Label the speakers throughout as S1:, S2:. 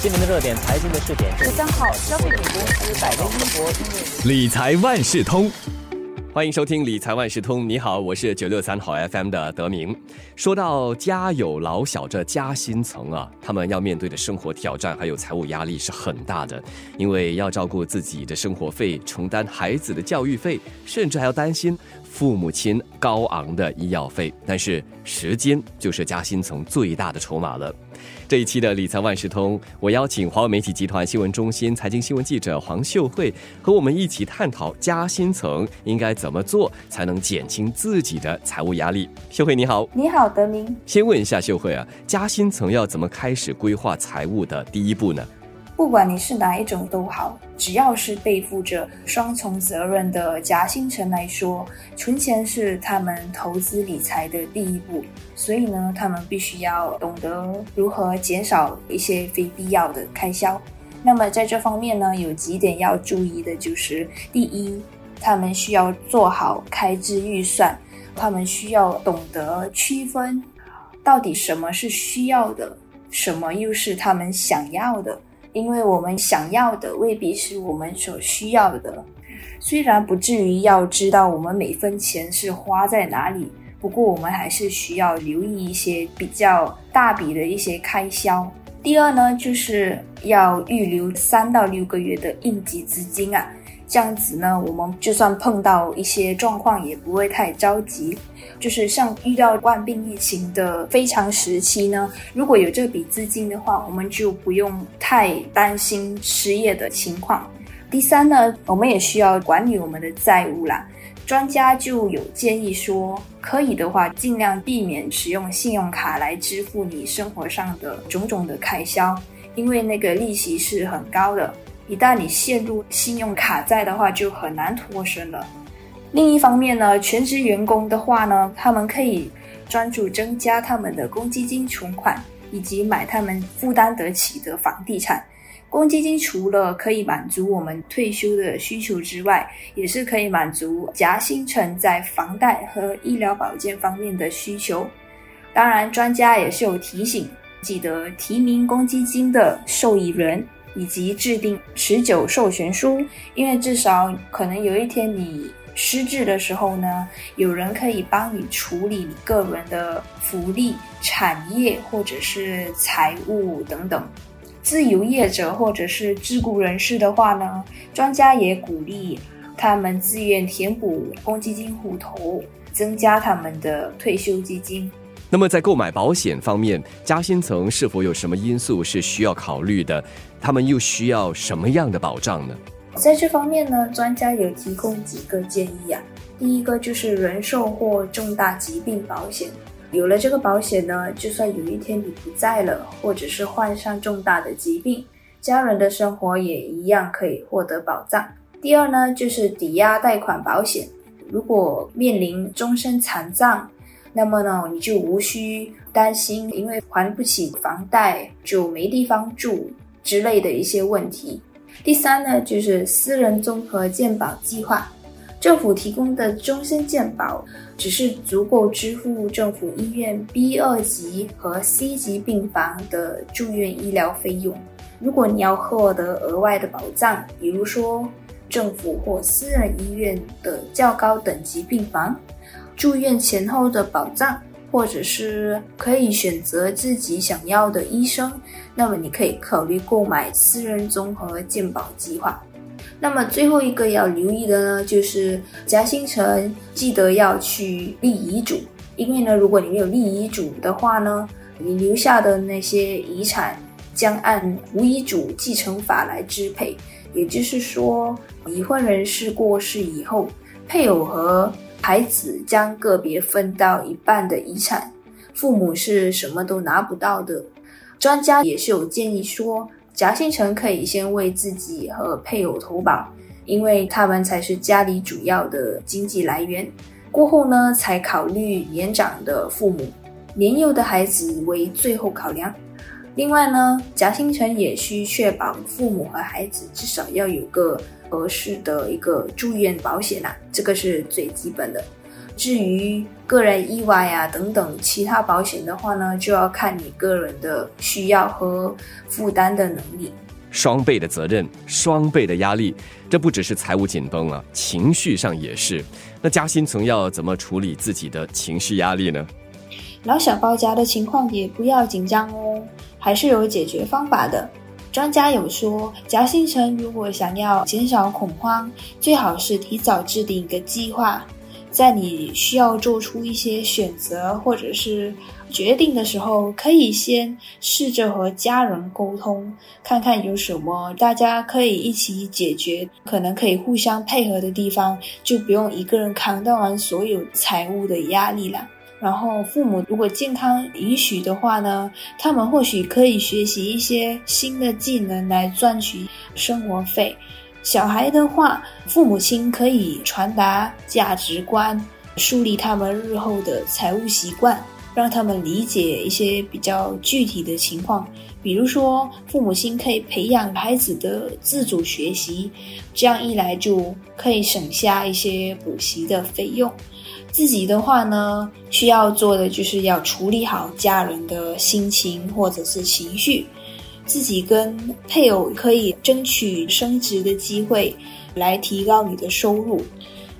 S1: 新闻的热点，财经的试点。
S2: 十三号，消费品公司百威英博
S3: 理财万事通，欢迎收听理财万事通。你好，我是九六三好 FM 的德明。说到家有老小这夹心层啊，他们要面对的生活挑战还有财务压力是很大的，因为要照顾自己的生活费，承担孩子的教育费，甚至还要担心父母亲高昂的医药费。但是时间就是夹心层最大的筹码了。这一期的理财万事通，我邀请华为媒体集团新闻中心财经新闻记者黄秀慧和我们一起探讨加薪层应该怎么做才能减轻自己的财务压力。秀慧你好，
S2: 你好，德明。
S3: 先问一下秀慧啊，加薪层要怎么开始规划财务的第一步呢？
S2: 不管你是哪一种都好，只要是背负着双重责任的夹心层来说，存钱是他们投资理财的第一步。所以呢，他们必须要懂得如何减少一些非必要的开销。那么在这方面呢，有几点要注意的就是：第一，他们需要做好开支预算，他们需要懂得区分到底什么是需要的，什么又是他们想要的。因为我们想要的未必是我们所需要的，虽然不至于要知道我们每分钱是花在哪里，不过我们还是需要留意一些比较大笔的一些开销。第二呢，就是要预留三到六个月的应急资金啊。这样子呢，我们就算碰到一些状况，也不会太着急。就是像遇到万病疫情的非常时期呢，如果有这笔资金的话，我们就不用太担心失业的情况。第三呢，我们也需要管理我们的债务啦。专家就有建议说，可以的话，尽量避免使用信用卡来支付你生活上的种种的开销，因为那个利息是很高的。一旦你陷入信用卡债的话，就很难脱身了。另一方面呢，全职员工的话呢，他们可以专注增加他们的公积金存款，以及买他们负担得起的房地产。公积金除了可以满足我们退休的需求之外，也是可以满足夹心层在房贷和医疗保健方面的需求。当然，专家也是有提醒，记得提名公积金的受益人。以及制定持久授权书，因为至少可能有一天你失智的时候呢，有人可以帮你处理你个人的福利、产业或者是财务等等。自由业者或者是自雇人士的话呢，专家也鼓励他们自愿填补公积金户头，增加他们的退休基金。
S3: 那么在购买保险方面，夹心层是否有什么因素是需要考虑的？他们又需要什么样的保障呢？
S2: 在这方面呢，专家有提供几个建议啊。第一个就是人寿或重大疾病保险，有了这个保险呢，就算有一天你不在了，或者是患上重大的疾病，家人的生活也一样可以获得保障。第二呢，就是抵押贷款保险，如果面临终身残障。那么呢，你就无需担心，因为还不起房贷就没地方住之类的一些问题。第三呢，就是私人综合健保计划，政府提供的终身健保只是足够支付政府医院 B 二级和 C 级病房的住院医疗费用。如果你要获得额外的保障，比如说政府或私人医院的较高等级病房。住院前后的保障，或者是可以选择自己想要的医生，那么你可以考虑购买私人综合健保计划。那么最后一个要留意的呢，就是夹心层记得要去立遗嘱，因为呢，如果你没有立遗嘱的话呢，你留下的那些遗产将按无遗嘱继承法来支配，也就是说，已婚人士过世以后，配偶和孩子将个别分到一半的遗产，父母是什么都拿不到的。专家也是有建议说，夹心层可以先为自己和配偶投保，因为他们才是家里主要的经济来源。过后呢，才考虑年长的父母，年幼的孩子为最后考量。另外呢，夹心层也需确保父母和孩子至少要有个。合适的一个住院保险呐，这个是最基本的。至于个人意外啊等等其他保险的话呢，就要看你个人的需要和负担的能力。
S3: 双倍的责任，双倍的压力，这不只是财务紧绷啊，情绪上也是。那加薪层要怎么处理自己的情绪压力呢？
S2: 老小包夹的情况也不要紧张哦，还是有解决方法的。专家有说，夹心层如果想要减少恐慌，最好是提早制定一个计划，在你需要做出一些选择或者是决定的时候，可以先试着和家人沟通，看看有什么大家可以一起解决，可能可以互相配合的地方，就不用一个人扛到完所有财务的压力了。然后，父母如果健康允许的话呢，他们或许可以学习一些新的技能来赚取生活费。小孩的话，父母亲可以传达价值观，树立他们日后的财务习惯，让他们理解一些比较具体的情况。比如说，父母亲可以培养孩子的自主学习，这样一来就可以省下一些补习的费用。自己的话呢，需要做的就是要处理好家人的心情或者是情绪，自己跟配偶可以争取升职的机会，来提高你的收入。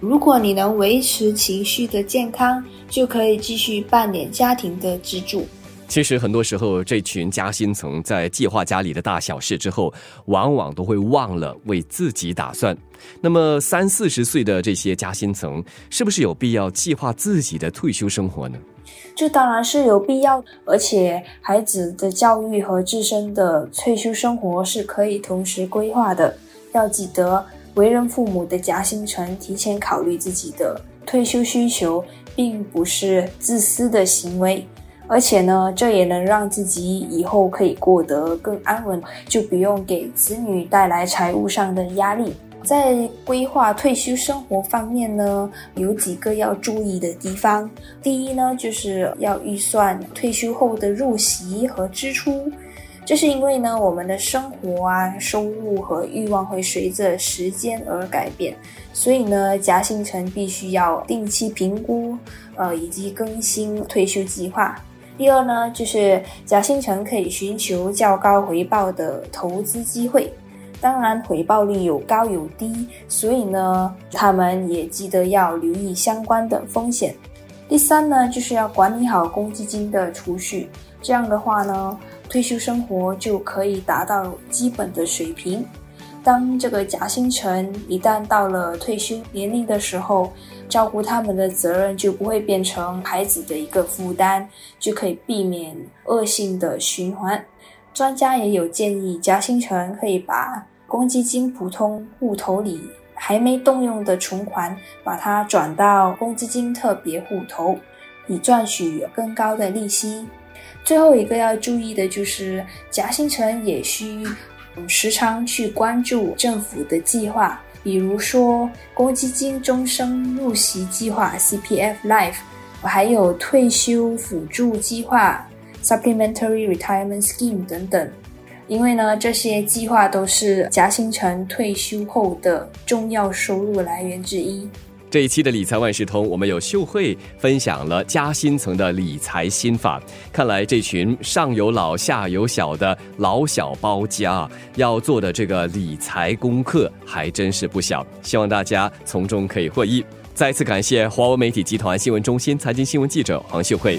S2: 如果你能维持情绪的健康，就可以继续扮演家庭的支柱。
S3: 其实很多时候，这群夹心层在计划家里的大小事之后，往往都会忘了为自己打算。那么三四十岁的这些夹心层，是不是有必要计划自己的退休生活呢？
S2: 这当然是有必要，而且孩子的教育和自身的退休生活是可以同时规划的。要记得，为人父母的夹心层提前考虑自己的退休需求，并不是自私的行为。而且呢，这也能让自己以后可以过得更安稳，就不用给子女带来财务上的压力。在规划退休生活方面呢，有几个要注意的地方。第一呢，就是要预算退休后的入息和支出。这是因为呢，我们的生活啊、收入和欲望会随着时间而改变，所以呢，夹心层必须要定期评估，呃，以及更新退休计划。第二呢，就是夹心层可以寻求较高回报的投资机会，当然回报率有高有低，所以呢，他们也记得要留意相关的风险。第三呢，就是要管理好公积金的储蓄，这样的话呢，退休生活就可以达到基本的水平。当这个夹心层一旦到了退休年龄的时候，照顾他们的责任就不会变成孩子的一个负担，就可以避免恶性的循环。专家也有建议，夹心层可以把公积金普通户头里还没动用的存款，把它转到公积金特别户头，以赚取更高的利息。最后一个要注意的就是，夹心层也需。时常去关注政府的计划，比如说公积金终生入息计划 （CPF Life），还有退休辅助计划 （Supplementary Retirement Scheme） 等等。因为呢，这些计划都是夹心层退休后的重要收入来源之一。
S3: 这一期的理财万事通，我们有秀慧分享了加薪层的理财心法。看来这群上有老下有小的老小包家要做的这个理财功课还真是不小。希望大家从中可以获益。再次感谢华为媒体集团新闻中心财经新闻记者黄秀慧。